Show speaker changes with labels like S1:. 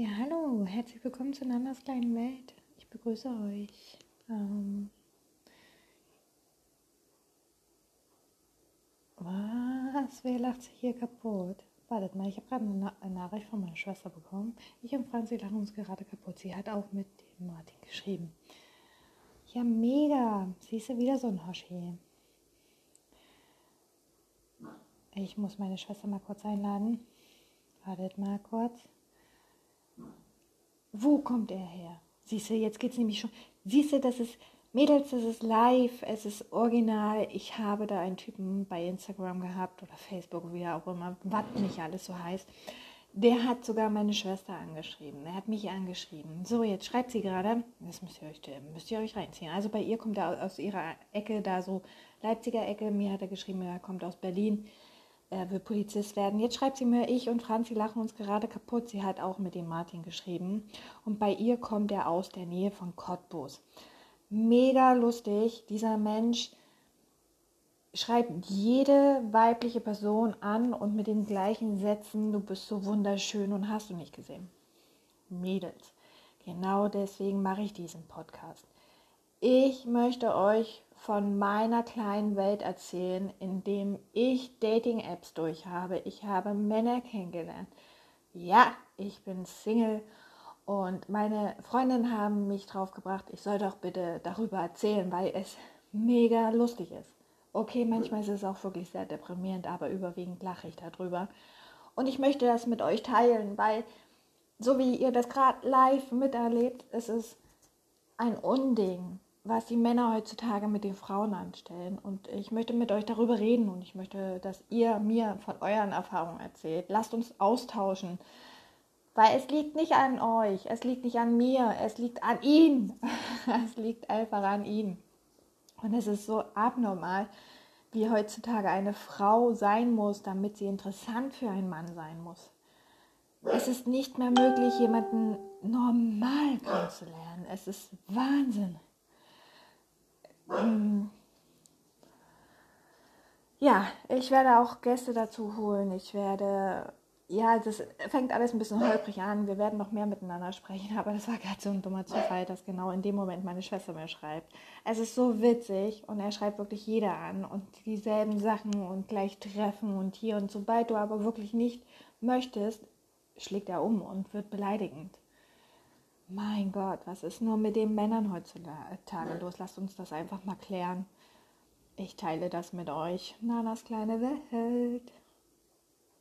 S1: Ja, hallo, herzlich willkommen zu Nandas kleinen Welt. Ich begrüße euch. Ähm, was? Wer lacht sich hier kaputt? Wartet mal, ich habe gerade eine, Nachricht von meiner Schwester bekommen. Ich und Franzi lachen uns gerade kaputt. Sie hat auch mit dem Martin geschrieben. Ja, mega. Siehst du wieder so ein Hoshi. Ich muss meine Schwester mal kurz einladen. Wartet mal kurz. Wo kommt er her? Siehst du, jetzt geht es nämlich schon. Siehst du, das ist, Mädels, das ist live, es ist original. Ich habe da einen Typen bei Instagram gehabt oder Facebook, wie auch immer, was nicht alles so heißt. Der hat sogar meine Schwester angeschrieben. Er hat mich angeschrieben. So, jetzt schreibt sie gerade, das müsst ihr euch, müsst ihr euch reinziehen. Also bei ihr kommt er aus ihrer Ecke, da so Leipziger Ecke. Mir hat er geschrieben, er kommt aus Berlin er will Polizist werden. Jetzt schreibt sie mir, ich und Franzi lachen uns gerade kaputt. Sie hat auch mit dem Martin geschrieben. Und bei ihr kommt er aus der Nähe von Cottbus. Mega lustig. Dieser Mensch schreibt jede weibliche Person an und mit den gleichen Sätzen, du bist so wunderschön und hast du nicht gesehen. Mädels. Genau deswegen mache ich diesen Podcast. Ich möchte euch von meiner kleinen Welt erzählen, in dem ich Dating-Apps durch habe. Ich habe Männer kennengelernt. Ja, ich bin Single und meine Freundinnen haben mich drauf gebracht, ich soll doch bitte darüber erzählen, weil es mega lustig ist. Okay, manchmal ist es auch wirklich sehr deprimierend, aber überwiegend lache ich darüber. Und ich möchte das mit euch teilen, weil so wie ihr das gerade live miterlebt, ist es ein Unding was die Männer heutzutage mit den Frauen anstellen. Und ich möchte mit euch darüber reden und ich möchte, dass ihr mir von euren Erfahrungen erzählt. Lasst uns austauschen. Weil es liegt nicht an euch, es liegt nicht an mir, es liegt an ihn. es liegt einfach an ihn. Und es ist so abnormal, wie heutzutage eine Frau sein muss, damit sie interessant für einen Mann sein muss. Es ist nicht mehr möglich, jemanden normal kennenzulernen. Es ist Wahnsinn. Ähm, ja, ich werde auch Gäste dazu holen. Ich werde, ja, das fängt alles ein bisschen holprig an. Wir werden noch mehr miteinander sprechen, aber das war gerade so ein dummer Zufall, dass genau in dem Moment meine Schwester mir schreibt. Es ist so witzig und er schreibt wirklich jeder an und dieselben Sachen und gleich treffen und hier und sobald du aber wirklich nicht möchtest, schlägt er um und wird beleidigend. Mein Gott, was ist nur mit den Männern heutzutage los? Lasst uns das einfach mal klären. Ich teile das mit euch. Nanas kleine Welt.